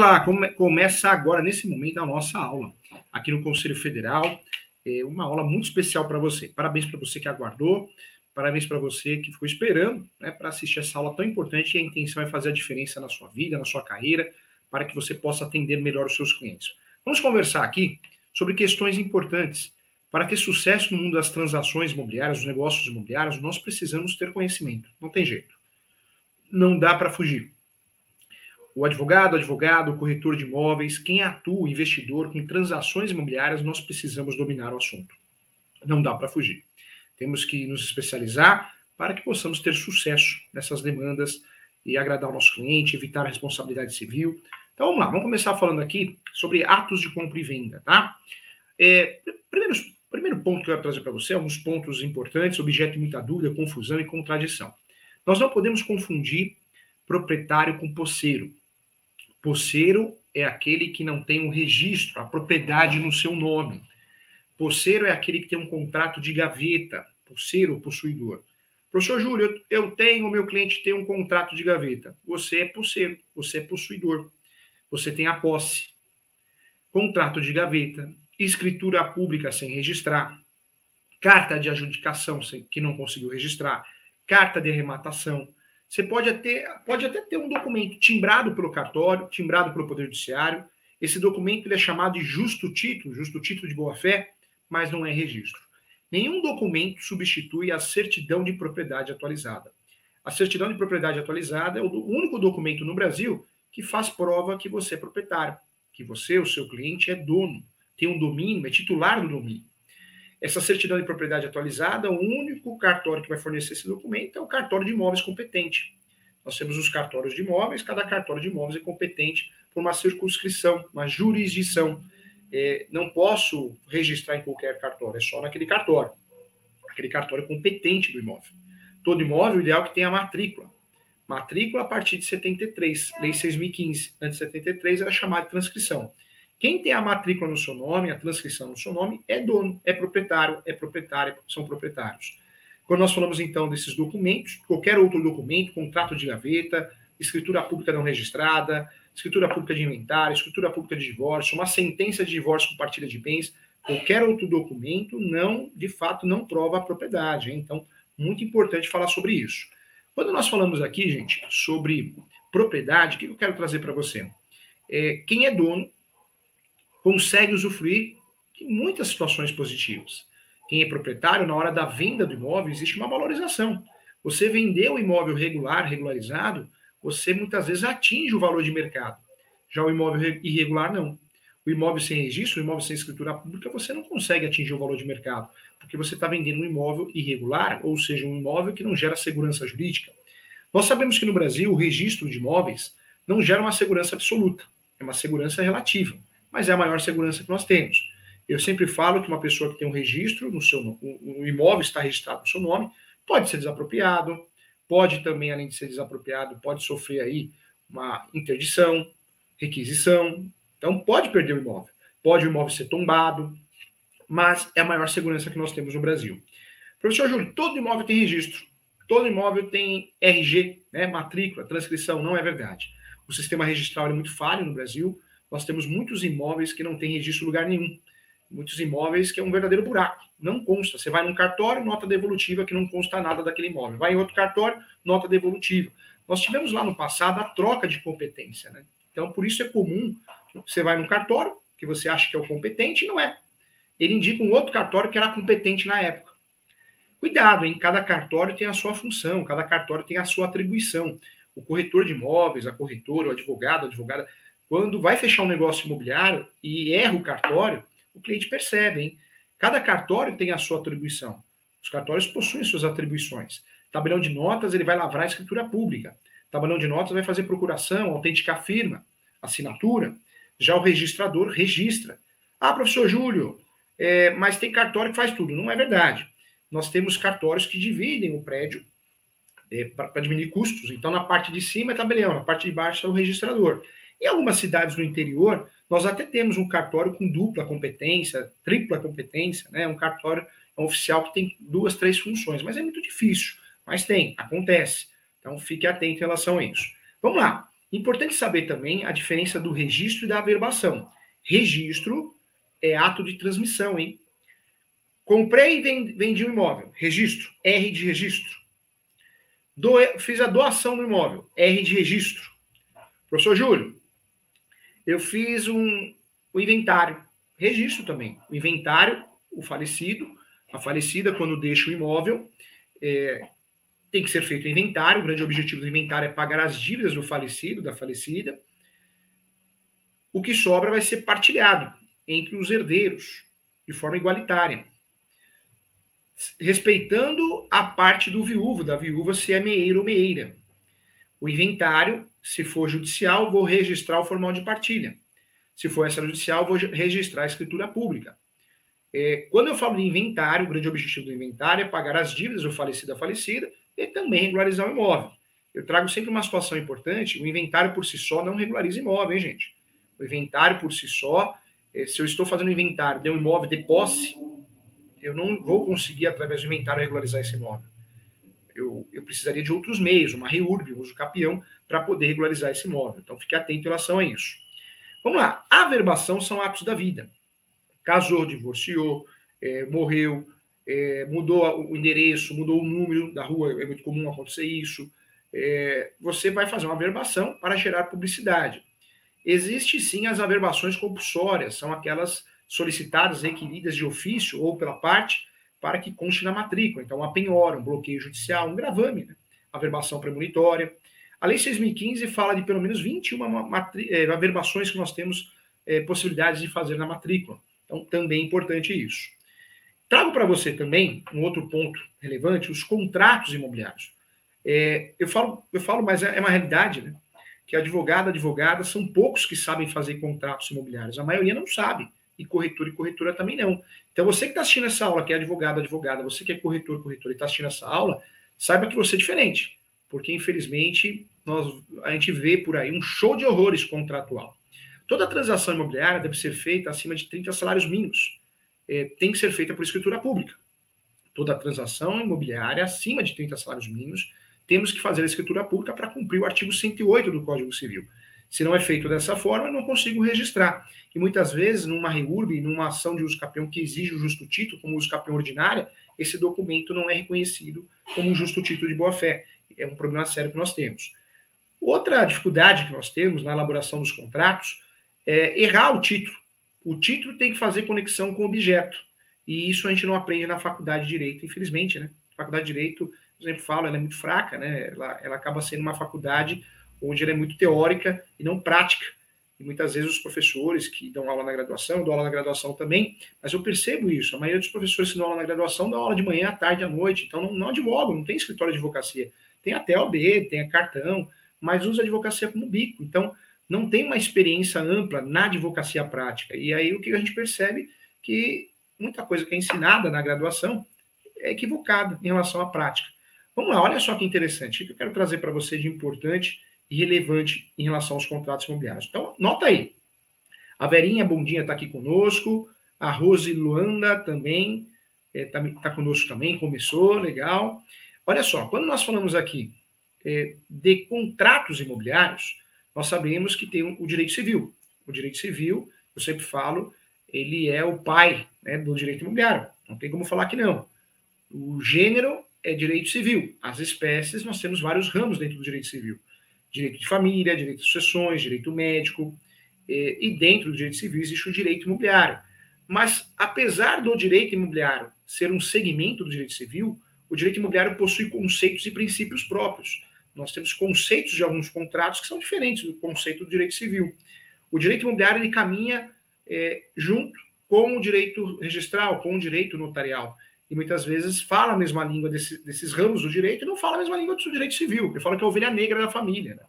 lá, come, começa agora, nesse momento, a nossa aula aqui no Conselho Federal. É uma aula muito especial para você. Parabéns para você que aguardou, parabéns para você que ficou esperando né, para assistir essa aula tão importante e a intenção é fazer a diferença na sua vida, na sua carreira, para que você possa atender melhor os seus clientes. Vamos conversar aqui sobre questões importantes. Para ter sucesso no mundo das transações imobiliárias, dos negócios imobiliários, nós precisamos ter conhecimento. Não tem jeito. Não dá para fugir o advogado, advogado, o corretor de imóveis, quem atua, investidor com transações imobiliárias, nós precisamos dominar o assunto. Não dá para fugir. Temos que nos especializar para que possamos ter sucesso nessas demandas e agradar o nosso cliente, evitar a responsabilidade civil. Então vamos lá, vamos começar falando aqui sobre atos de compra e venda, tá? É, primeiro, primeiro ponto que eu quero trazer para você, alguns pontos importantes, objeto de muita dúvida, confusão e contradição. Nós não podemos confundir proprietário com posseiro. Posseiro é aquele que não tem um registro, a propriedade no seu nome. Posseiro é aquele que tem um contrato de gaveta, posseiro possuidor. Professor Júlio, eu tenho, o meu cliente tem um contrato de gaveta. Você é posseiro, você é possuidor. Você tem a posse. Contrato de gaveta, escritura pública sem registrar, carta de adjudicação que não conseguiu registrar, carta de arrematação, você pode até, pode até ter um documento timbrado pelo cartório, timbrado pelo Poder Judiciário. Esse documento ele é chamado de justo título, justo título de boa-fé, mas não é registro. Nenhum documento substitui a certidão de propriedade atualizada. A certidão de propriedade atualizada é o único documento no Brasil que faz prova que você é proprietário, que você, o seu cliente, é dono, tem um domínio, é titular do domínio. Essa certidão de propriedade atualizada, o único cartório que vai fornecer esse documento é o cartório de imóveis competente. Nós temos os cartórios de imóveis, cada cartório de imóveis é competente por uma circunscrição, uma jurisdição. É, não posso registrar em qualquer cartório, é só naquele cartório. Aquele cartório competente do imóvel. Todo imóvel, o ideal é que tenha matrícula. Matrícula a partir de 73, Lei 6.015. Antes de 73 era chamada de transcrição. Quem tem a matrícula no seu nome, a transcrição no seu nome, é dono, é proprietário, é proprietário, são proprietários. Quando nós falamos então desses documentos, qualquer outro documento, contrato de gaveta, escritura pública não registrada, escritura pública de inventário, escritura pública de divórcio, uma sentença de divórcio com partilha de bens, qualquer outro documento não, de fato, não prova a propriedade. Então, muito importante falar sobre isso. Quando nós falamos aqui, gente, sobre propriedade, o que eu quero trazer para você? É, quem é dono consegue usufruir de muitas situações positivas. Quem é proprietário, na hora da venda do imóvel, existe uma valorização. Você vendeu o imóvel regular, regularizado, você muitas vezes atinge o valor de mercado. Já o imóvel irregular, não. O imóvel sem registro, o imóvel sem escritura pública, você não consegue atingir o valor de mercado, porque você está vendendo um imóvel irregular, ou seja, um imóvel que não gera segurança jurídica. Nós sabemos que no Brasil o registro de imóveis não gera uma segurança absoluta, é uma segurança relativa mas é a maior segurança que nós temos. Eu sempre falo que uma pessoa que tem um registro no seu um imóvel está registrado no seu nome, pode ser desapropriado, pode também, além de ser desapropriado, pode sofrer aí uma interdição, requisição, então pode perder o imóvel, pode o imóvel ser tombado, mas é a maior segurança que nós temos no Brasil. Professor Júlio, todo imóvel tem registro, todo imóvel tem RG, né, matrícula, transcrição, não é verdade. O sistema registral é muito falho no Brasil, nós temos muitos imóveis que não tem registro em lugar nenhum. Muitos imóveis que é um verdadeiro buraco. Não consta. Você vai num cartório, nota devolutiva que não consta nada daquele imóvel. Vai em outro cartório, nota devolutiva. Nós tivemos lá no passado a troca de competência. Né? Então, por isso é comum você vai num cartório que você acha que é o competente e não é. Ele indica um outro cartório que era competente na época. Cuidado, hein? Cada cartório tem a sua função, cada cartório tem a sua atribuição. O corretor de imóveis, a corretora, o advogado, a advogada, quando vai fechar um negócio imobiliário e erra o cartório, o cliente percebe, hein? Cada cartório tem a sua atribuição. Os cartórios possuem suas atribuições. Tabelão de notas, ele vai lavrar a escritura pública. Tabelão de notas vai fazer procuração, autenticar firma, assinatura. Já o registrador registra. Ah, professor Júlio, é, mas tem cartório que faz tudo. Não é verdade. Nós temos cartórios que dividem o prédio é, para diminuir custos. Então, na parte de cima é tabelião, na parte de baixo é o registrador. Em algumas cidades do interior, nós até temos um cartório com dupla competência, tripla competência, né? Um cartório um oficial que tem duas, três funções, mas é muito difícil. Mas tem, acontece. Então fique atento em relação a isso. Vamos lá. Importante saber também a diferença do registro e da averbação. Registro é ato de transmissão, hein? Comprei e vendi um imóvel. Registro. R de registro. Do, fiz a doação do imóvel. R de registro. Professor Júlio, eu fiz um, o inventário. Registro também. O inventário, o falecido, a falecida, quando deixa o imóvel, é, tem que ser feito o inventário. O grande objetivo do inventário é pagar as dívidas do falecido, da falecida. O que sobra vai ser partilhado entre os herdeiros, de forma igualitária. Respeitando a parte do viúvo, da viúva, se é meeiro ou meeira. O inventário, se for judicial, vou registrar o formal de partilha. Se for extrajudicial, vou registrar a escritura pública. É, quando eu falo de inventário, o grande objetivo do inventário é pagar as dívidas do falecido da falecida e também regularizar o imóvel. Eu trago sempre uma situação importante: o inventário por si só não regulariza imóvel, hein, gente? O inventário por si só, é, se eu estou fazendo inventário de um imóvel de posse, eu não vou conseguir, através do inventário, regularizar esse imóvel. Eu, eu precisaria de outros meios, uma reurb, um uso capião, para poder regularizar esse imóvel. Então, fique atento em relação a isso. Vamos lá. Averbação são atos da vida. Casou, divorciou, é, morreu, é, mudou o endereço, mudou o número da rua, é muito comum acontecer isso. É, você vai fazer uma averbação para gerar publicidade. Existe sim as averbações compulsórias, são aquelas solicitadas, requeridas de ofício ou pela parte para que conste na matrícula. Então, uma penhora, um bloqueio judicial, um gravame, né? averbação premonitória. A Lei 6.015 fala de pelo menos 21 é, averbações que nós temos é, possibilidades de fazer na matrícula. Então, também é importante isso. Trago para você também um outro ponto relevante: os contratos imobiliários. É, eu, falo, eu falo, mas é, é uma realidade, né? Que advogado, advogada, são poucos que sabem fazer contratos imobiliários. A maioria não sabe. E corretor e corretora também não. Então, você que está assistindo essa aula, que é advogado, advogada, você que é corretor, corretora e está assistindo essa aula, saiba que você é diferente. Porque, infelizmente, nós, a gente vê por aí um show de horrores contratual. Toda transação imobiliária deve ser feita acima de 30 salários mínimos. É, tem que ser feita por escritura pública. Toda transação imobiliária acima de 30 salários mínimos, temos que fazer a escritura pública para cumprir o artigo 108 do Código Civil. Se não é feito dessa forma, eu não consigo registrar. E muitas vezes, numa REURB, numa ação de uso capião que exige o justo título, como uso capião ordinária, esse documento não é reconhecido como um justo título de boa-fé. É um problema sério que nós temos. Outra dificuldade que nós temos na elaboração dos contratos é, errar o título. O título tem que fazer conexão com o objeto. E isso a gente não aprende na faculdade de Direito, infelizmente, né? A faculdade de Direito, por exemplo, falo, ela é muito fraca, né? Ela, ela acaba sendo uma faculdade onde ela é muito teórica e não prática. E muitas vezes os professores que dão aula na graduação, eu dou aula na graduação também, mas eu percebo isso. A maioria dos professores que dão aula na graduação dão aula de manhã, à tarde, à noite. Então não, não advogam, não tem escritório de advocacia. Tem até OB, tem cartão, mas usa a advocacia como bico. Então, não tem uma experiência ampla na advocacia prática. E aí o que a gente percebe que muita coisa que é ensinada na graduação é equivocada em relação à prática. Vamos lá, olha só que interessante. O que eu quero trazer para você de importante relevante em relação aos contratos imobiliários. Então, nota aí. A Verinha Bondinha está aqui conosco, a Rose Luanda também está é, tá, tá conosco também, começou, legal. Olha só, quando nós falamos aqui é, de contratos imobiliários, nós sabemos que tem o direito civil. O direito civil, eu sempre falo, ele é o pai né, do direito imobiliário. Não tem como falar que não. O gênero é direito civil. As espécies, nós temos vários ramos dentro do direito civil. Direito de família, direito de sucessões, direito médico. Eh, e dentro do direito civil existe o direito imobiliário. Mas, apesar do direito imobiliário ser um segmento do direito civil, o direito imobiliário possui conceitos e princípios próprios. Nós temos conceitos de alguns contratos que são diferentes do conceito do direito civil. O direito imobiliário ele caminha é, junto com o direito registral, com o direito notarial. E muitas vezes fala a mesma língua desse, desses ramos do direito e não fala a mesma língua do direito civil, que fala que é a ovelha negra da família. Né?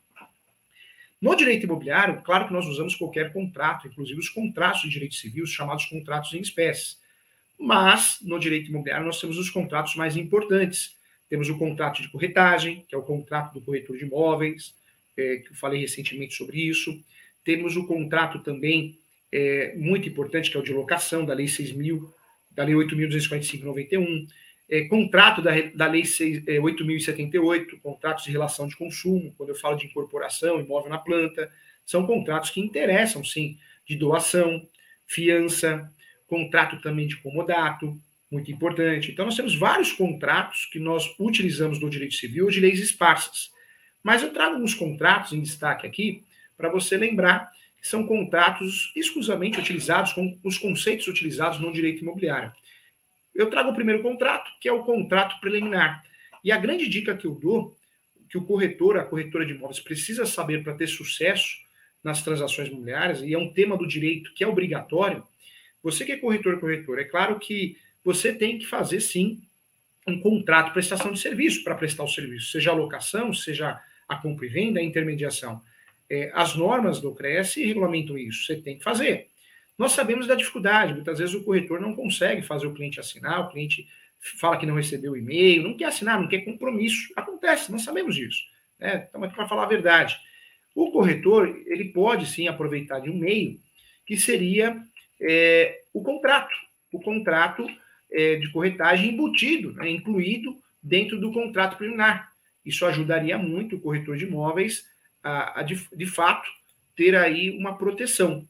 No direito imobiliário, claro que nós usamos qualquer contrato, inclusive os contratos de direito civil, os chamados contratos em espécie. Mas, no direito imobiliário, nós temos os contratos mais importantes, temos o contrato de corretagem, que é o contrato do corretor de imóveis, é, que eu falei recentemente sobre isso. Temos o contrato também é, muito importante, que é o de locação, da Lei 6.000, da Lei 8.245-91. é, contrato da, da Lei 6, é, 8.078, contratos de relação de consumo, quando eu falo de incorporação, imóvel na planta, são contratos que interessam, sim, de doação, fiança, contrato também de comodato, muito importante. Então, nós temos vários contratos que nós utilizamos no direito civil de leis esparsas. Mas eu trago alguns contratos em destaque aqui para você lembrar são contratos exclusivamente utilizados com os conceitos utilizados no direito imobiliário. Eu trago o primeiro contrato, que é o contrato preliminar. E a grande dica que eu dou, que o corretor, a corretora de imóveis, precisa saber para ter sucesso nas transações imobiliárias, e é um tema do direito que é obrigatório, você que é corretor corretor, é claro que você tem que fazer sim um contrato prestação de serviço para prestar o serviço, seja a locação, seja a compra e venda, a intermediação. É, as normas do CRES regulamentam isso, você tem que fazer. Nós sabemos da dificuldade, muitas vezes o corretor não consegue fazer o cliente assinar, o cliente fala que não recebeu o e-mail, não quer assinar, não quer compromisso. Acontece, nós sabemos disso. Né? Então, para falar a verdade, o corretor ele pode sim aproveitar de um meio que seria é, o contrato. O contrato é, de corretagem embutido, né, incluído dentro do contrato preliminar. Isso ajudaria muito o corretor de imóveis a, a de, de, fato, ter aí uma proteção.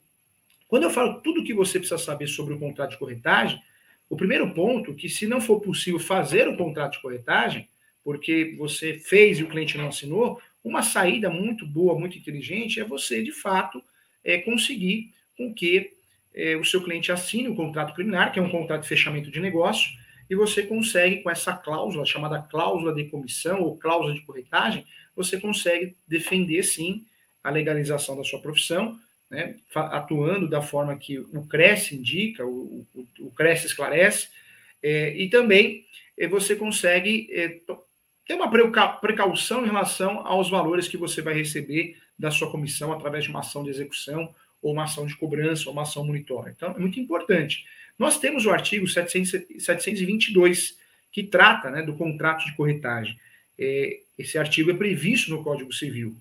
Quando eu falo tudo o que você precisa saber sobre o contrato de corretagem, o primeiro ponto, que se não for possível fazer o contrato de corretagem, porque você fez e o cliente não assinou, uma saída muito boa, muito inteligente, é você, de fato, é, conseguir com que é, o seu cliente assine o contrato preliminar, que é um contrato de fechamento de negócio, e você consegue, com essa cláusula, chamada cláusula de comissão ou cláusula de corretagem, você consegue defender, sim, a legalização da sua profissão, né, atuando da forma que o CRES indica, o, o, o CRES esclarece, é, e também é, você consegue é, ter uma precaução em relação aos valores que você vai receber da sua comissão através de uma ação de execução ou uma ação de cobrança, ou uma ação monitora. Então, é muito importante. Nós temos o artigo 700, 722, que trata né, do contrato de corretagem. É, esse artigo é previsto no Código Civil.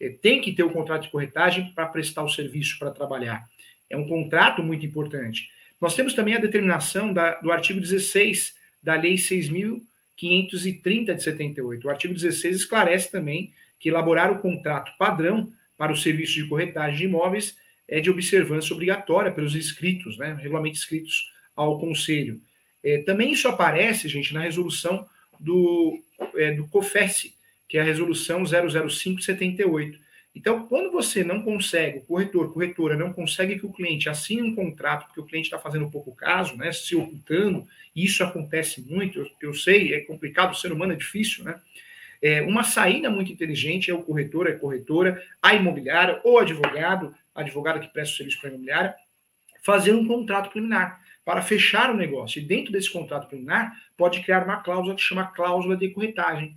É, tem que ter o contrato de corretagem para prestar o serviço, para trabalhar. É um contrato muito importante. Nós temos também a determinação da, do artigo 16 da Lei 6.530 de 78. O artigo 16 esclarece também que elaborar o contrato padrão para o serviço de corretagem de imóveis é de observância obrigatória pelos inscritos, né, regularmente inscritos ao Conselho. É, também isso aparece, gente, na resolução do, é, do COFES, que é a resolução 00578. Então, quando você não consegue, o corretor, corretora, não consegue que o cliente assine um contrato, porque o cliente está fazendo pouco caso, né, se ocultando, e isso acontece muito, eu, eu sei, é complicado, o ser humano é difícil, né? É, uma saída muito inteligente é o corretor, a corretora, a imobiliária ou advogado advogado que presta o serviço para a imobiliária, fazer um contrato preliminar para fechar o negócio. E dentro desse contrato preliminar, pode criar uma cláusula que chama cláusula de corretagem.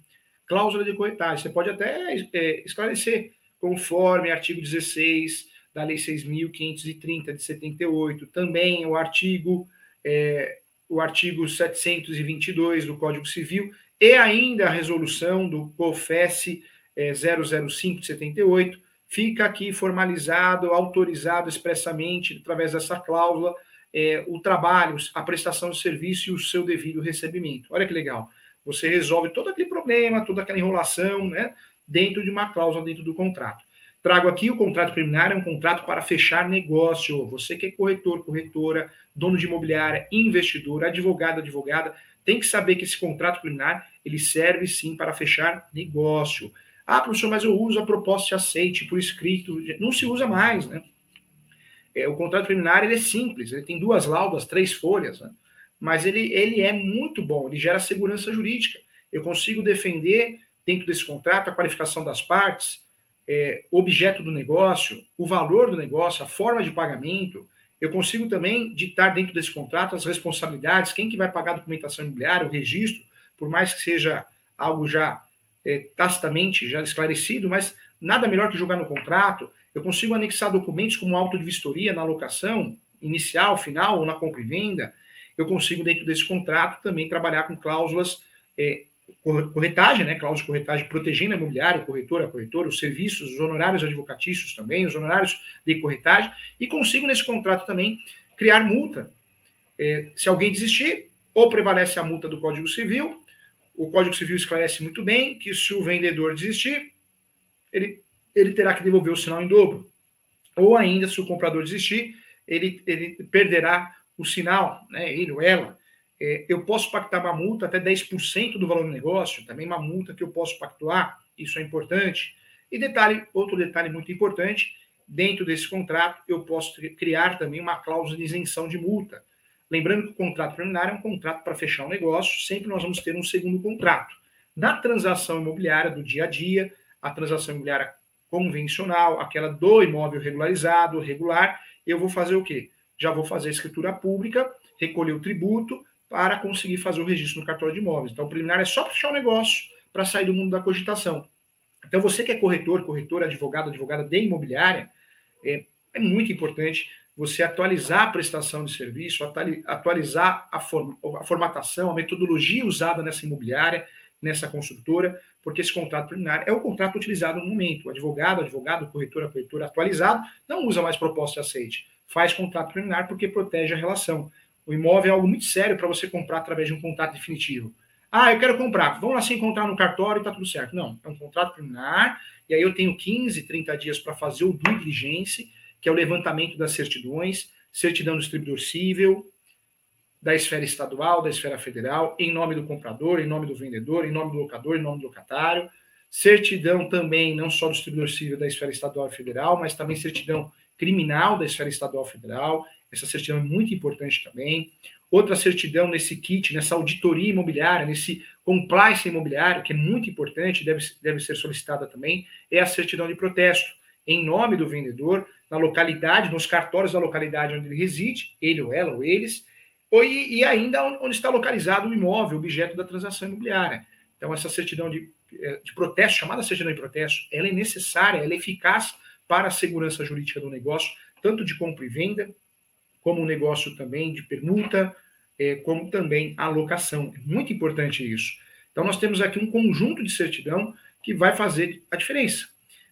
Cláusula de corretagem. Você pode até é, esclarecer, conforme artigo 16 da Lei 6.530 de 78, também o artigo, é, o artigo 722 do Código Civil, e ainda a resolução do COFES é, 005 de 78, fica aqui formalizado, autorizado expressamente, através dessa cláusula, é, o trabalho, a prestação de serviço e o seu devido recebimento. Olha que legal. Você resolve todo aquele problema, toda aquela enrolação, né, dentro de uma cláusula dentro do contrato. Trago aqui o contrato preliminar, é um contrato para fechar negócio. Você que é corretor, corretora, dono de imobiliária, investidor, advogado, advogada, tem que saber que esse contrato preliminar ele serve sim para fechar negócio. Ah, professor, mas eu uso a proposta de aceite por escrito. Não se usa mais, né? É, o contrato preliminar ele é simples, ele tem duas laudas, três folhas, né? Mas ele, ele é muito bom, ele gera segurança jurídica. Eu consigo defender, dentro desse contrato, a qualificação das partes, é, objeto do negócio, o valor do negócio, a forma de pagamento. Eu consigo também ditar dentro desse contrato as responsabilidades, quem que vai pagar a documentação imobiliária, o registro, por mais que seja algo já é, tacitamente já esclarecido, mas nada melhor que jogar no contrato. Eu consigo anexar documentos como auto de vistoria na alocação, inicial, final ou na compra e venda. Eu consigo, dentro desse contrato, também trabalhar com cláusulas é, corretagem, né? Cláusulas de corretagem protegendo a imobiliária, o corretor, a corretora, os serviços, os honorários advocatícios também, os honorários de corretagem, e consigo, nesse contrato também, criar multa. É, se alguém desistir, Ou prevalece a multa do Código Civil, o Código Civil esclarece muito bem que se o vendedor desistir, ele, ele terá que devolver o sinal em dobro. Ou ainda, se o comprador desistir, ele, ele perderá o sinal, né, ele ou ela. É, eu posso pactar uma multa até 10% do valor do negócio, também uma multa que eu posso pactuar, isso é importante. E detalhe, outro detalhe muito importante, dentro desse contrato, eu posso criar também uma cláusula de isenção de multa. Lembrando que o contrato preliminar é um contrato para fechar um negócio, sempre nós vamos ter um segundo contrato. Na transação imobiliária do dia a dia, a transação imobiliária convencional, aquela do imóvel regularizado, regular, eu vou fazer o quê? Já vou fazer a escritura pública, recolher o tributo para conseguir fazer o registro no cartório de imóveis. Então, o preliminar é só para fechar o negócio, para sair do mundo da cogitação. Então, você que é corretor, corretor, advogado, advogada de imobiliária, é, é muito importante você atualizar a prestação de serviço, atualizar a, form, a formatação, a metodologia usada nessa imobiliária, nessa construtora, porque esse contrato preliminar é o contrato utilizado no momento. O advogado, advogado, corretora, corretora atualizado não usa mais proposta de aceite. Faz contrato preliminar porque protege a relação. O imóvel é algo muito sério para você comprar através de um contrato definitivo. Ah, eu quero comprar. Vamos lá se encontrar no cartório e está tudo certo. Não, é um contrato preliminar, e aí eu tenho 15, 30 dias para fazer o due diligence, que é o levantamento das certidões, certidão do distribuidor civil, da esfera estadual, da esfera federal, em nome do comprador, em nome do vendedor, em nome do locador, em nome do locatário. Certidão também, não só do distribuidor civil da esfera estadual e federal, mas também certidão criminal da esfera estadual e federal. Essa certidão é muito importante também. Outra certidão nesse kit, nessa auditoria imobiliária, nesse compliance imobiliário, que é muito importante, deve, deve ser solicitada também, é a certidão de protesto, em nome do vendedor, na localidade, nos cartórios da localidade onde ele reside, ele ou ela ou eles, e, e ainda onde está localizado o imóvel, objeto da transação imobiliária. Então, essa certidão de, eh, de protesto, chamada certidão de protesto, ela é necessária, ela é eficaz para a segurança jurídica do negócio, tanto de compra e venda, como um negócio também de permuta, é, como também a locação. É muito importante isso. Então, nós temos aqui um conjunto de certidão que vai fazer a diferença.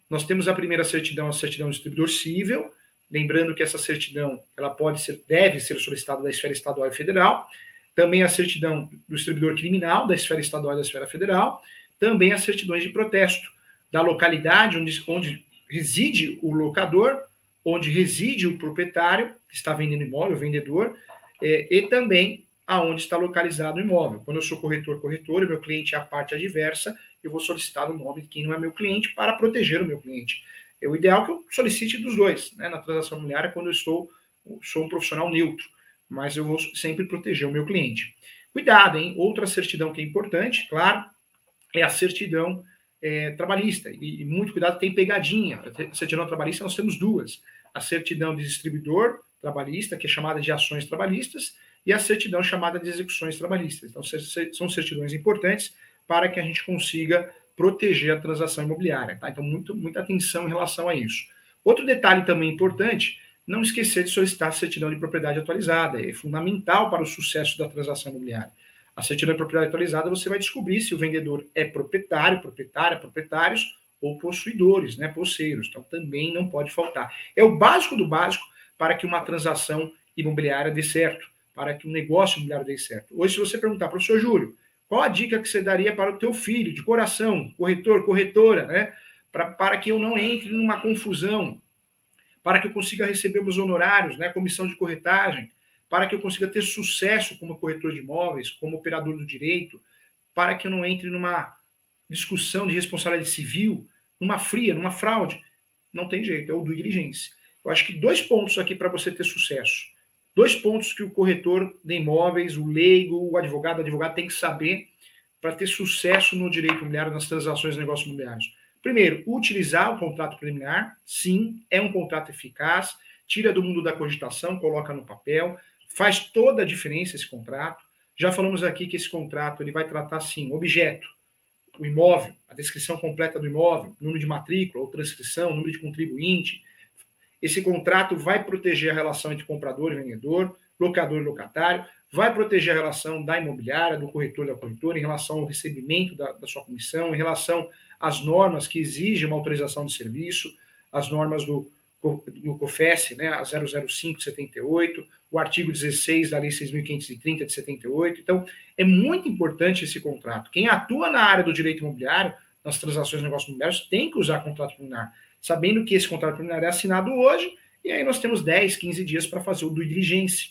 Nós temos a primeira certidão, a certidão do distribuidor civil, lembrando que essa certidão ela pode ser, deve ser solicitada da esfera estadual e federal, também a certidão do distribuidor criminal da esfera estadual e da esfera federal, também as certidões de protesto da localidade onde, onde reside o locador, onde reside o proprietário, que está vendendo imóvel, o vendedor, é, e também aonde está localizado o imóvel. Quando eu sou corretor, corretor, e meu cliente é a parte adversa, eu vou solicitar o nome de quem não é meu cliente para proteger o meu cliente. É o ideal que eu solicite dos dois, né? Na transação imobiliária, quando eu estou sou um profissional neutro, mas eu vou sempre proteger o meu cliente. Cuidado, hein? Outra certidão que é importante, claro, é a certidão é, trabalhista. E, e, muito cuidado, tem pegadinha. A certidão trabalhista nós temos duas: a certidão de distribuidor trabalhista, que é chamada de ações trabalhistas, e a certidão chamada de execuções trabalhistas. Então, são certidões importantes para que a gente consiga proteger a transação imobiliária. Tá? Então, muito, muita atenção em relação a isso. Outro detalhe também importante, não esquecer de solicitar a certidão de propriedade atualizada. É fundamental para o sucesso da transação imobiliária. A certidão de propriedade atualizada, você vai descobrir se o vendedor é proprietário, proprietária, proprietários ou possuidores, né, posseiros. Então, também não pode faltar. É o básico do básico para que uma transação imobiliária dê certo, para que um negócio imobiliário dê certo. Hoje, se você perguntar, professor Júlio, qual a dica que você daria para o teu filho, de coração, corretor, corretora, né? Pra, para que eu não entre numa confusão, para que eu consiga receber meus honorários, né? Comissão de corretagem, para que eu consiga ter sucesso como corretor de imóveis, como operador do direito, para que eu não entre numa discussão de responsabilidade civil, numa fria, numa fraude. Não tem jeito, é o do diligência. Eu acho que dois pontos aqui para você ter sucesso. Dois pontos que o corretor de imóveis, o leigo, o advogado, o advogado tem que saber para ter sucesso no direito imobiliário, nas transações de negócios imobiliários. Primeiro, utilizar o contrato preliminar. Sim, é um contrato eficaz. Tira do mundo da cogitação, coloca no papel. Faz toda a diferença esse contrato. Já falamos aqui que esse contrato ele vai tratar, sim, objeto, o imóvel, a descrição completa do imóvel, número de matrícula ou transcrição, número de contribuinte, esse contrato vai proteger a relação entre comprador e vendedor, locador e locatário, vai proteger a relação da imobiliária, do corretor e da corretora, em relação ao recebimento da, da sua comissão, em relação às normas que exigem uma autorização de serviço, as normas do, no COFES, né, a 005 de 78, o artigo 16 da Lei 6.530 de 78. Então, é muito importante esse contrato. Quem atua na área do direito imobiliário, nas transações de negócios imobiliários, tem que usar contrato preliminar, sabendo que esse contrato preliminar é assinado hoje, e aí nós temos 10, 15 dias para fazer o due diligence,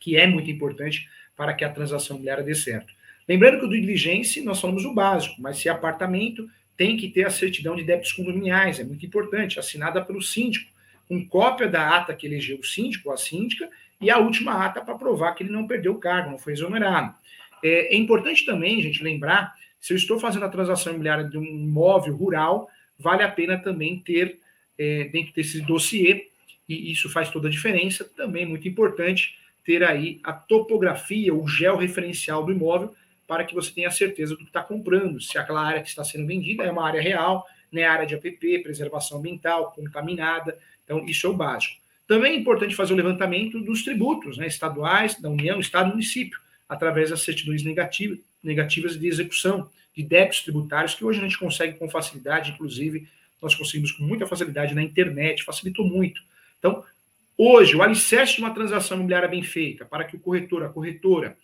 que é muito importante para que a transação imobiliária dê certo. Lembrando que o due diligence, nós falamos o básico, mas se é apartamento, tem que ter a certidão de débitos condominiais, é muito importante, assinada pelo síndico, com cópia da ata que elegeu o síndico ou a síndica e a última ata para provar que ele não perdeu o cargo, não foi exonerado. É, é, importante também, gente, lembrar, se eu estou fazendo a transação imobiliária de um imóvel rural, vale a pena também ter é, dentro desse dossiê, e isso faz toda a diferença, também é muito importante ter aí a topografia, o georreferencial do imóvel, para que você tenha certeza do que está comprando. Se aquela área que está sendo vendida é uma área real, né, área de APP, preservação ambiental, contaminada. Então, isso é o básico. Também é importante fazer o levantamento dos tributos né, estaduais, da União, Estado e município, através das certidões negativas, negativas de execução de débitos tributários, que hoje a gente consegue com facilidade, inclusive nós conseguimos com muita facilidade na internet, facilitou muito. Então, hoje, o alicerce de uma transação imobiliária bem feita, para que o corretor, a corretora,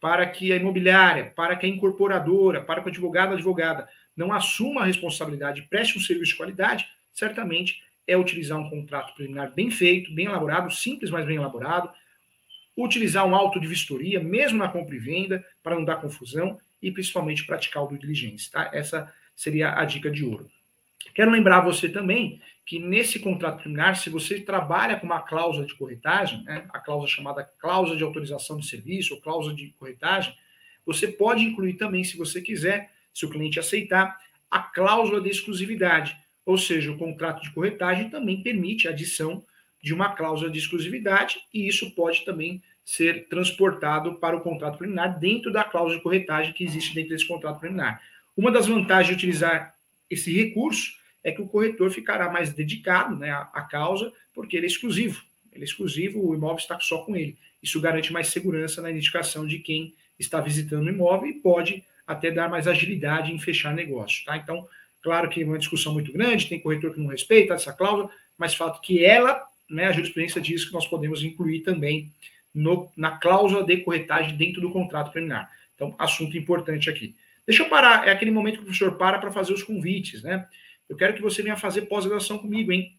para que a imobiliária, para que a incorporadora, para que o advogado, a advogada não assuma a responsabilidade preste um serviço de qualidade, certamente é utilizar um contrato preliminar bem feito, bem elaborado, simples, mas bem elaborado, utilizar um auto de vistoria, mesmo na compra e venda, para não dar confusão, e principalmente praticar o due diligence, tá? Essa seria a dica de ouro. Quero lembrar você também que nesse contrato preliminar, se você trabalha com uma cláusula de corretagem, né, a cláusula chamada cláusula de autorização de serviço ou cláusula de corretagem, você pode incluir também, se você quiser, se o cliente aceitar, a cláusula de exclusividade. Ou seja, o contrato de corretagem também permite a adição de uma cláusula de exclusividade e isso pode também ser transportado para o contrato preliminar dentro da cláusula de corretagem que existe dentro desse contrato preliminar. Uma das vantagens de utilizar esse recurso é que o corretor ficará mais dedicado né, à, causa, porque ele é exclusivo. Ele é exclusivo, o imóvel está só com ele. Isso garante mais segurança na identificação de quem está visitando o imóvel e pode até dar mais agilidade em fechar negócio. Tá? Então, claro que é uma discussão muito grande, tem corretor que não respeita essa cláusula, mas fato que ela, né, a jurisprudência diz que nós podemos incluir também no, na cláusula de corretagem dentro do contrato preliminar. Então, assunto importante aqui. Deixa eu parar, é aquele momento que o professor para para fazer os convites, né? Eu quero que você venha fazer pós-graduação comigo, hein?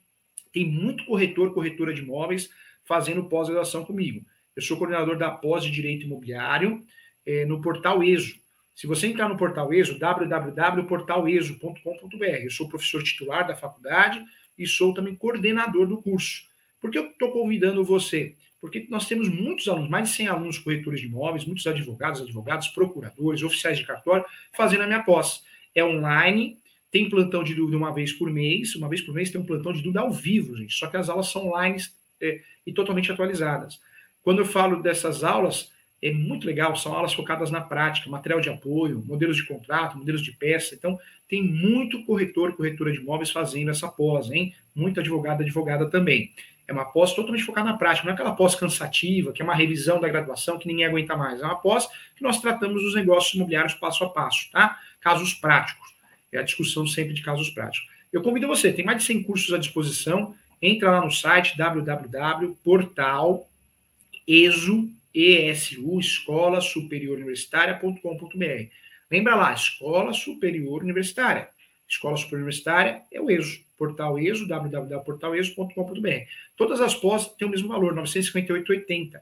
Tem muito corretor, corretora de imóveis fazendo pós-graduação comigo. Eu sou coordenador da pós de Direito Imobiliário é, no portal ESO. Se você entrar no portal ESO, www.portaleso.com.br, eu sou professor titular da faculdade e sou também coordenador do curso. Por que eu estou convidando você? Porque nós temos muitos alunos, mais de 100 alunos corretores de imóveis, muitos advogados, advogados, procuradores, oficiais de cartório, fazendo a minha pós. É online, tem plantão de dúvida uma vez por mês, uma vez por mês tem um plantão de dúvida ao vivo, gente. Só que as aulas são online é, e totalmente atualizadas. Quando eu falo dessas aulas, é muito legal, são aulas focadas na prática, material de apoio, modelos de contrato, modelos de peça. Então, tem muito corretor, corretora de imóveis fazendo essa pós, hein? Muito advogado, advogada também. É uma pós totalmente focada na prática, não é aquela pós cansativa, que é uma revisão da graduação que ninguém aguenta mais. É uma pós que nós tratamos os negócios imobiliários passo a passo, tá? Casos práticos. É a discussão sempre de casos práticos. Eu convido você, tem mais de 100 cursos à disposição. Entra lá no site www.portal.esu, ESU, Escola Superior Universitária.com.br. Lembra lá, Escola Superior Universitária. Escola Superior Universitária é o ESO, portal ESO, www.portaleso.com.br. Todas as pós têm o mesmo valor, R$ 958,80.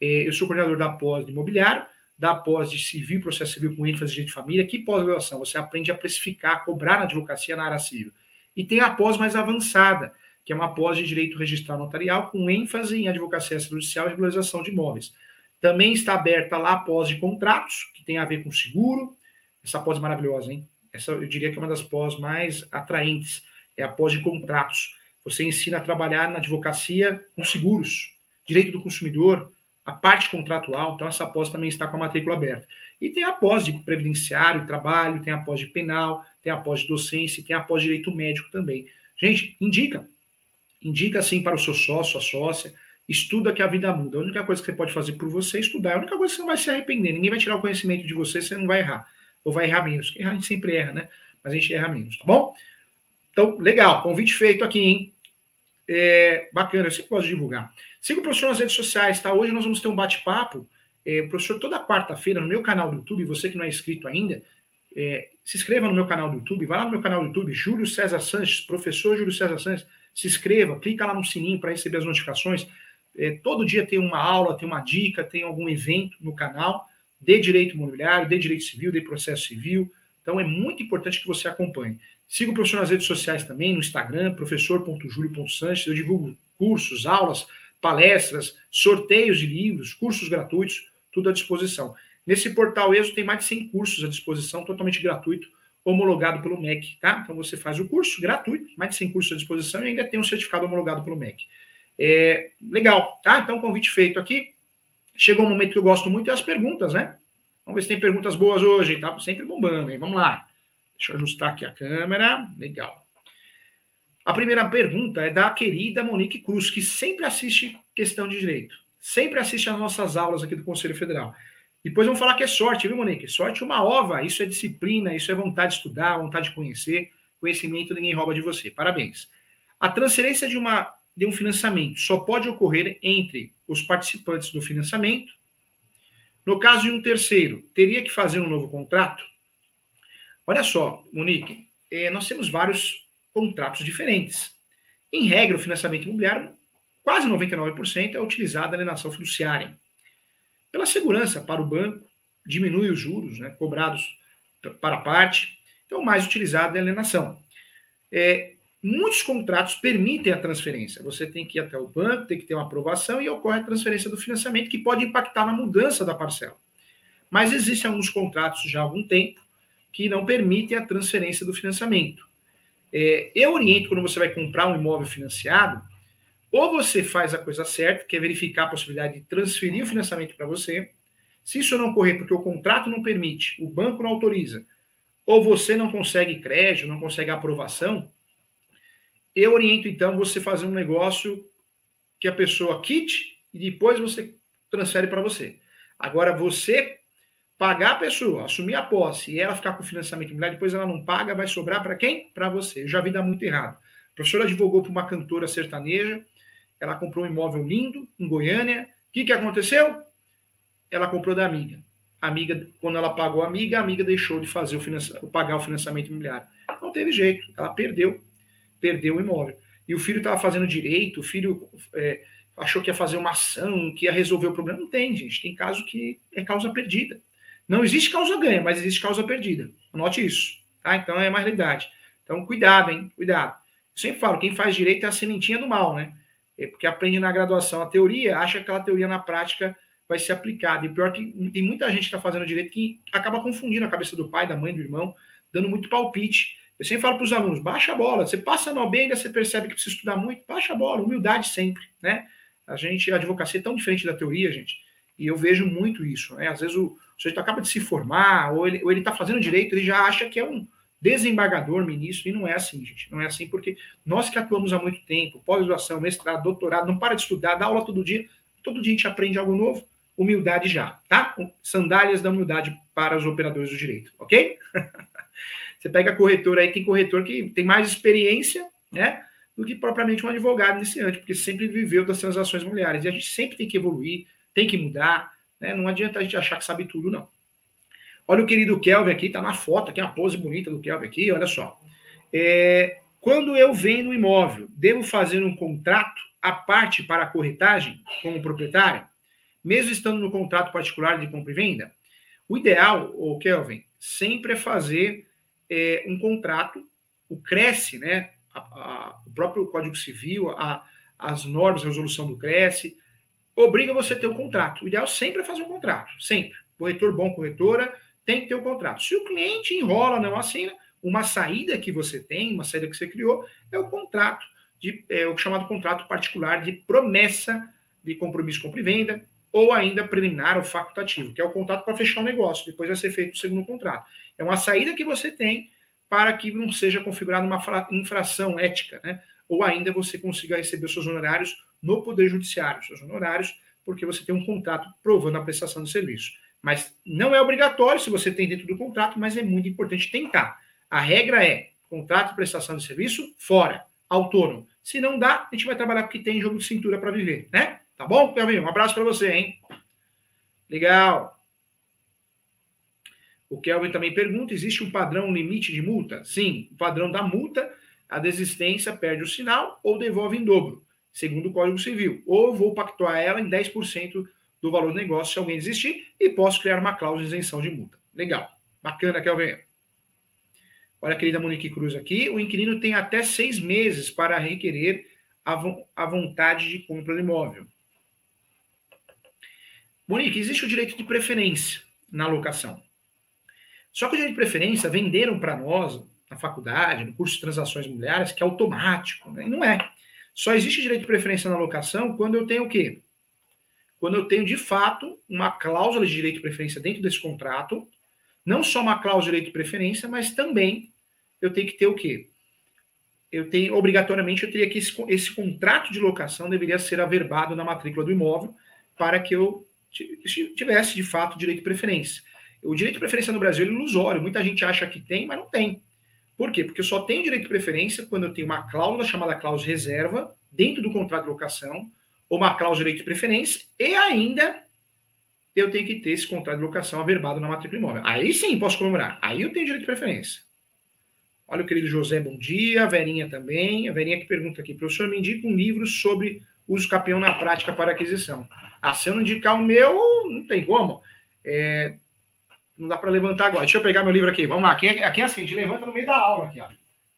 É, eu sou coordenador da pós de imobiliário, da pós de civil, processo civil com ênfase de família. Que pós-graduação? Você aprende a precificar, cobrar na advocacia na área civil. E tem a pós mais avançada, que é uma pós de direito registral notarial com ênfase em advocacia judicial e regularização de imóveis. Também está aberta lá a pós de contratos, que tem a ver com seguro. Essa pós é maravilhosa, hein? Essa eu diria que é uma das pós mais atraentes. É a pós de contratos. Você ensina a trabalhar na advocacia com seguros, direito do consumidor, a parte contratual, então essa pós também está com a matrícula aberta. E tem a pós de previdenciário, trabalho, tem a pós de penal, tem a pós de docência, tem a pós de direito médico também. Gente, indica. Indica sim para o seu sócio, a sócia. Estuda que a vida muda. A única coisa que você pode fazer por você é estudar. A única coisa que você não vai se arrepender. Ninguém vai tirar o conhecimento de você, você não vai errar. Ou vai errar menos. A gente sempre erra, né? Mas a gente erra menos, tá bom? Então, legal. Convite feito aqui, hein? É, bacana, eu sempre de divulgar. Siga o professor nas redes sociais, tá? Hoje nós vamos ter um bate-papo. É, professor, toda quarta-feira no meu canal do YouTube, você que não é inscrito ainda, é, se inscreva no meu canal do YouTube, vai lá no meu canal do YouTube, Júlio César Sanches, professor Júlio César Sanches, se inscreva, clica lá no sininho para receber as notificações. É, todo dia tem uma aula, tem uma dica, tem algum evento no canal de direito imobiliário, de direito civil, de processo civil. Então é muito importante que você acompanhe. Siga o professor nas redes sociais também, no Instagram, professor.julio.sanches. Eu divulgo cursos, aulas, palestras, sorteios de livros, cursos gratuitos, tudo à disposição. Nesse portal ESO tem mais de 100 cursos à disposição, totalmente gratuito, homologado pelo MEC, tá? Então você faz o curso gratuito, mais de 100 cursos à disposição e ainda tem um certificado homologado pelo MEC. É, legal, tá? Então, convite feito aqui. Chegou um momento que eu gosto muito, é as perguntas, né? Vamos ver se tem perguntas boas hoje, tá? Sempre bombando, hein? Vamos lá. Deixa eu ajustar aqui a câmera. Legal. A primeira pergunta é da querida Monique Cruz, que sempre assiste questão de direito. Sempre assiste as nossas aulas aqui do Conselho Federal. Depois vão falar que é sorte, viu, Monique? Sorte é uma ova, isso é disciplina, isso é vontade de estudar, vontade de conhecer. Conhecimento ninguém rouba de você. Parabéns. A transferência de, uma, de um financiamento só pode ocorrer entre os participantes do financiamento. No caso de um terceiro, teria que fazer um novo contrato? Olha só, Monique, eh, nós temos vários contratos diferentes. Em regra, o financiamento imobiliário, quase 99% é utilizado a alienação fiduciária. Pela segurança para o banco, diminui os juros né, cobrados para a parte, então mais utilizado é a alienação. É, muitos contratos permitem a transferência. Você tem que ir até o banco, tem que ter uma aprovação e ocorre a transferência do financiamento, que pode impactar na mudança da parcela. Mas existem alguns contratos já há algum tempo que não permitem a transferência do financiamento. É, eu oriento quando você vai comprar um imóvel financiado, ou você faz a coisa certa, que é verificar a possibilidade de transferir o financiamento para você. Se isso não ocorrer porque o contrato não permite, o banco não autoriza, ou você não consegue crédito, não consegue aprovação, eu oriento então você fazer um negócio que a pessoa quite e depois você transfere para você. Agora, você pagar a pessoa, assumir a posse e ela ficar com financiamento imobiliário, depois ela não paga, vai sobrar para quem? Para você. Eu já vi dar muito errado. A professora advogou para uma cantora sertaneja, ela comprou um imóvel lindo em Goiânia. O que, que aconteceu? Ela comprou da amiga. A amiga, quando ela pagou a amiga, a amiga deixou de fazer o pagar o financiamento imobiliário. Não teve jeito, ela perdeu, perdeu o imóvel. E o filho estava fazendo direito, o filho é, achou que ia fazer uma ação, que ia resolver o problema. Não tem, gente. Tem caso que é causa perdida. Não existe causa ganha, mas existe causa perdida. Anote isso. Tá? Então é uma realidade. Então, cuidado, hein? Cuidado. Eu sempre falo, quem faz direito é a sementinha do mal, né? É porque aprende na graduação a teoria, acha que aquela teoria na prática vai ser aplicada. E pior que tem muita gente que está fazendo direito que acaba confundindo a cabeça do pai, da mãe, do irmão, dando muito palpite. Eu sempre falo para os alunos, baixa a bola. Você passa no bem, você percebe que precisa estudar muito, baixa a bola, humildade sempre, né? A gente, a advocacia é tão diferente da teoria, gente, e eu vejo muito isso, né? Às vezes o, o sujeito acaba de se formar, ou ele está fazendo direito, ele já acha que é um desembargador, ministro, e não é assim, gente. Não é assim, porque nós que atuamos há muito tempo, pós-graduação, mestrado, doutorado, não para de estudar, dá aula todo dia, todo dia a gente aprende algo novo, humildade já, tá? Sandálias da humildade para os operadores do direito, ok? Você pega corretor aí, tem corretor que tem mais experiência, né? Do que propriamente um advogado iniciante, porque sempre viveu das transações imobiliárias. E a gente sempre tem que evoluir, tem que mudar, né? Não adianta a gente achar que sabe tudo, não. Olha o querido Kelvin aqui, tá na foto, aqui a pose bonita do Kelvin aqui, olha só. É, quando eu vendo o imóvel, devo fazer um contrato à parte para a corretagem com o proprietário, mesmo estando no contrato particular de compra e venda? O ideal, o Kelvin, sempre é fazer é, um contrato, o Cresce, né? A, a, o próprio Código Civil, a, as normas, a resolução do Cresce, obriga você a ter um contrato. O ideal sempre é fazer um contrato, sempre. Corretor bom, corretora, tem que ter um contrato. Se o cliente enrola, não assina, uma saída que você tem, uma saída que você criou, é o contrato, de, é o chamado contrato particular de promessa de compromisso compra e venda, ou ainda preliminar ou facultativo, que é o contrato para fechar o negócio, depois vai ser feito o segundo contrato. É uma saída que você tem para que não seja configurada uma infração ética, né? ou ainda você consiga receber seus honorários no Poder Judiciário, seus honorários, porque você tem um contrato provando a prestação do serviço. Mas não é obrigatório se você tem dentro do contrato, mas é muito importante tentar. A regra é contrato de prestação de serviço fora, autônomo. Se não dá, a gente vai trabalhar porque tem jogo de cintura para viver, né? Tá bom, Kelvin? Um abraço para você, hein? Legal. O Kelvin também pergunta: existe um padrão limite de multa? Sim, o padrão da multa, a desistência perde o sinal ou devolve em dobro, segundo o Código Civil. Ou vou pactuar ela em 10% do valor do negócio se alguém desistir e posso criar uma cláusula de isenção de multa. Legal. Bacana, Kelvin. Olha a querida Monique Cruz aqui. O inquilino tem até seis meses para requerer a, vo a vontade de compra do imóvel. Monique, existe o direito de preferência na locação. Só que o direito de preferência venderam para nós, na faculdade, no curso de transações imobiliárias, que é automático. Né? Não é. Só existe direito de preferência na locação quando eu tenho o quê? Quando eu tenho, de fato, uma cláusula de direito de preferência dentro desse contrato, não só uma cláusula de direito de preferência, mas também eu tenho que ter o quê? Eu tenho, obrigatoriamente, eu teria que esse, esse contrato de locação deveria ser averbado na matrícula do imóvel para que eu tivesse, de fato, direito de preferência. O direito de preferência no Brasil é ilusório. Muita gente acha que tem, mas não tem. Por quê? Porque eu só tenho direito de preferência quando eu tenho uma cláusula chamada cláusula reserva dentro do contrato de locação, ou uma cláusula de direito de preferência, e ainda eu tenho que ter esse contrato de locação averbado na matrícula imóvel. Aí sim posso comemorar. Aí eu tenho direito de preferência. Olha o querido José, bom dia. A Verinha também. A Verinha que pergunta aqui, professor, me indica um livro sobre uso campeão na prática para aquisição. Ah, se eu não indicar o meu, não tem como. É, não dá para levantar agora. Deixa eu pegar meu livro aqui. Vamos lá. Aqui, é, aqui é assim, a gente levanta no meio da aula aqui, ó.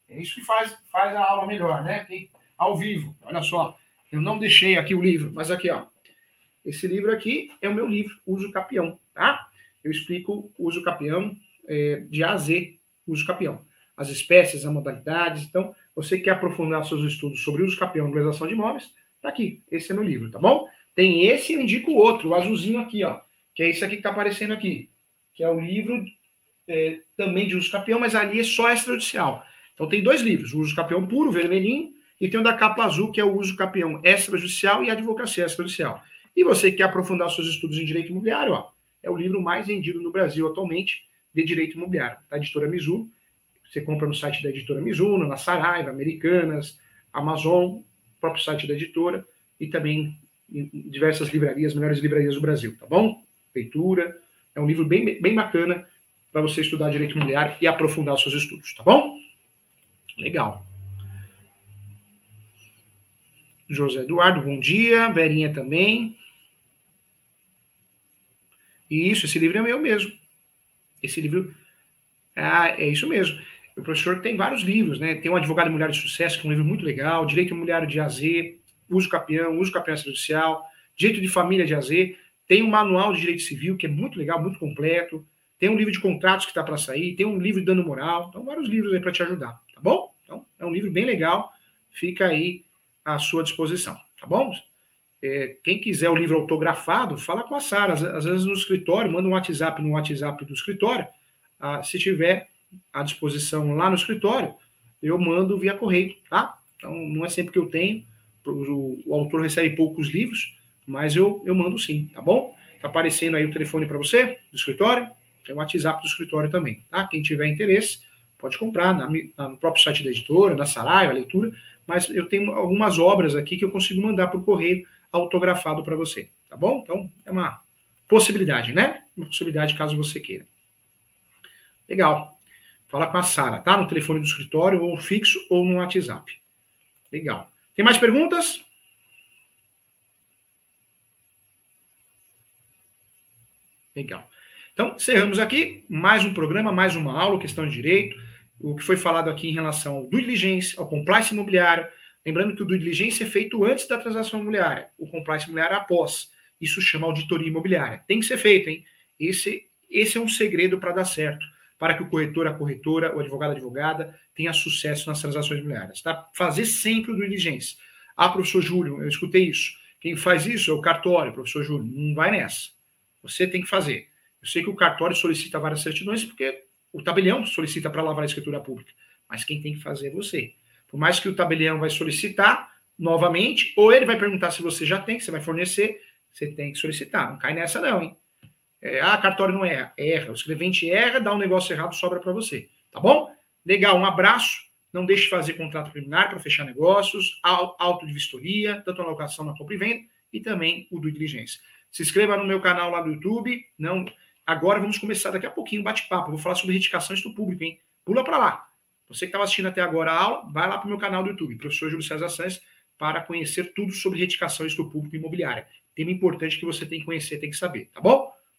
É isso que faz, faz a aula melhor, né? Tem, ao vivo. Olha só. Eu não deixei aqui o livro, mas aqui, ó. Esse livro aqui é o meu livro, Uso Capião, tá? Eu explico uso capião é, de A a Z, uso capião as espécies, as modalidades. Então, você quer aprofundar seus estudos sobre uso capião e de imóveis, tá aqui. Esse é meu livro, tá bom? Tem esse e eu indico o outro, o azulzinho aqui, ó. Que é esse aqui que tá aparecendo aqui. Que é o livro é, também de uso capião, mas ali é só extrajudicial. Então tem dois livros, o uso capião puro, vermelhinho, e tem o da capa azul, que é o uso capião extrajudicial e advocacia extrajudicial. E você quer aprofundar seus estudos em direito imobiliário, ó, é o livro mais vendido no Brasil atualmente de direito imobiliário, da editora Mizuno. Você compra no site da editora Mizuno, na Saraiva, Americanas, Amazon, próprio site da editora e também em diversas livrarias, melhores livrarias do Brasil, tá bom? Leitura. É um livro bem, bem bacana para você estudar direito imobiliário e aprofundar seus estudos, tá bom? Legal. José Eduardo, bom dia. Verinha também. Isso, esse livro é meu mesmo. Esse livro. Ah, é isso mesmo. O professor tem vários livros, né? Tem um Advogado Imobiliário de Sucesso, que é um livro muito legal, Direito Imobiliário de AZ, Uso Capião, Uso Capião Judicial, Direito de Família de AZ, tem um Manual de Direito Civil, que é muito legal, muito completo, tem um livro de contratos que está para sair, tem um livro de dano moral, então vários livros aí para te ajudar, tá bom? Então, é um livro bem legal, fica aí à sua disposição, tá bom? É, quem quiser o livro autografado, fala com a Sara, às, às, vezes no escritório, manda um WhatsApp no WhatsApp do escritório, ah, se tiver à disposição lá no escritório, eu mando via correio, tá? Então, não é sempre que eu tenho, o, autor recebe poucos livros, mas eu, eu mando sim, tá bom? Tá aparecendo aí o telefone para você, do escritório, tem o WhatsApp do escritório também, tá? Quem tiver interesse, pode comprar na, na, no próprio site da editora, na Saraiva, leitura, mas eu tenho algumas obras aqui que eu consigo mandar por correio autografado para você, tá bom? Então, é uma possibilidade, né? Uma possibilidade caso você queira. Legal. Fala com a Sara, tá? No telefone do escritório, ou fixo, ou no WhatsApp. Legal. Tem mais perguntas? Legal. Então, encerramos aqui mais um programa, mais uma aula, questão de direito. O que foi falado aqui em relação ao due diligence, ao compliance imobiliário. Lembrando que o due diligence é feito antes da transação imobiliária, o compliance imobiliário após. Isso chama auditoria imobiliária. Tem que ser feito, hein? Esse, esse é um segredo para dar certo para que o corretor, a corretora, o advogado, a advogada tenha sucesso nas transações imobiliárias. Tá? Fazer sempre o diligência. Ah, professor Júlio, eu escutei isso. Quem faz isso é o cartório, professor Júlio. Não vai nessa. Você tem que fazer. Eu sei que o cartório solicita várias certidões porque o tabelião solicita para lavar a escritura pública. Mas quem tem que fazer é você. Por mais que o tabelião vai solicitar novamente, ou ele vai perguntar se você já tem, que você vai fornecer, você tem que solicitar. Não cai nessa não, hein? É, ah, cartório não erra. Erra. O escrevente erra, dá um negócio errado, sobra para você. Tá bom? Legal, um abraço Não deixe de fazer contrato preliminar para fechar negócios, auto de vistoria, tanto a locação na compra e venda, e também o do diligência. Se inscreva no meu canal lá do YouTube. Não, agora vamos começar daqui a pouquinho o bate-papo. Vou falar sobre retificações do público, hein? Pula para lá. Você que estava assistindo até agora a aula, vai lá para o meu canal do YouTube, professor Júlio César Santos, para conhecer tudo sobre retificações do público imobiliário. Tema importante que você tem que conhecer, tem que saber, tá bom?